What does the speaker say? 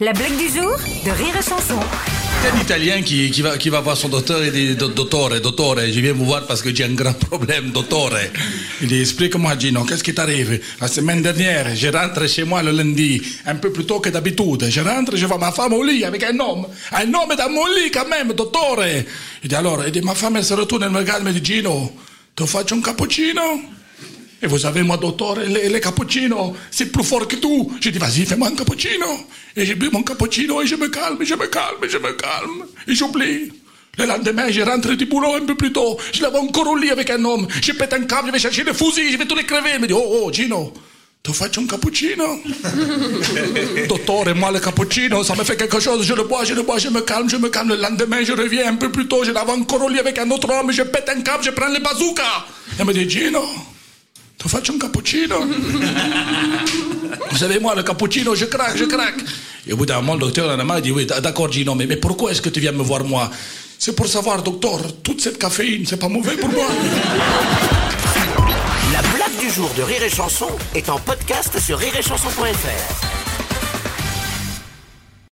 La blague du jour de Rire et Chanson. Un Italien qui, qui, va, qui va voir son docteur et dit Do- Dottore, dottore, je viens vous voir parce que j'ai un grand problème, dottore. Il dit Explique-moi, Gino, qu'est-ce qui t'arrive? La semaine dernière, je rentre chez moi le lundi, un peu plus tôt que d'habitude. Je rentre, je vois ma femme au lit avec un homme. Un homme dans mon lit quand même, dottore. Il dit Alors, il dit Ma femme, elle se retourne, elle me regarde, elle me dit Gino, te faccio un cappuccino? Et vous savez, moi, docteur, les, les cappuccinos, c'est plus fort que tout. J'ai dit, vas-y, fais-moi un cappuccino. Et j'ai bu mon cappuccino et je me calme, je me calme, je me calme. Et j'oublie. Le lendemain, je rentre du boulot un peu plus tôt. Je l'avais encore au lit avec un homme. Je pète un câble, je vais chercher le fusil, je vais tout les crever. Il me dit, oh, oh, Gino, te faccio un cappuccino. Dottore, moi, le cappuccino, ça me fait quelque chose. Je le bois, je le bois, je me calme, je me calme. Le lendemain, je reviens un peu plus tôt. Je l'avais encore au lit avec un autre homme. Je pète un câble, je prends le bazooka. Elle me dit, Gino, te faccio un cappuccino. Vous savez, moi, le cappuccino, je craque, je craque. Et au bout d'un moment, le docteur en a marre, il dit, oui, d'accord, Gino, mais, mais pourquoi est-ce que tu viens me voir, moi? C'est pour savoir, docteur, toute cette caféine, c'est pas mauvais pour moi. La blague du jour de Rire et Chanson est en podcast sur rireetchanson.fr.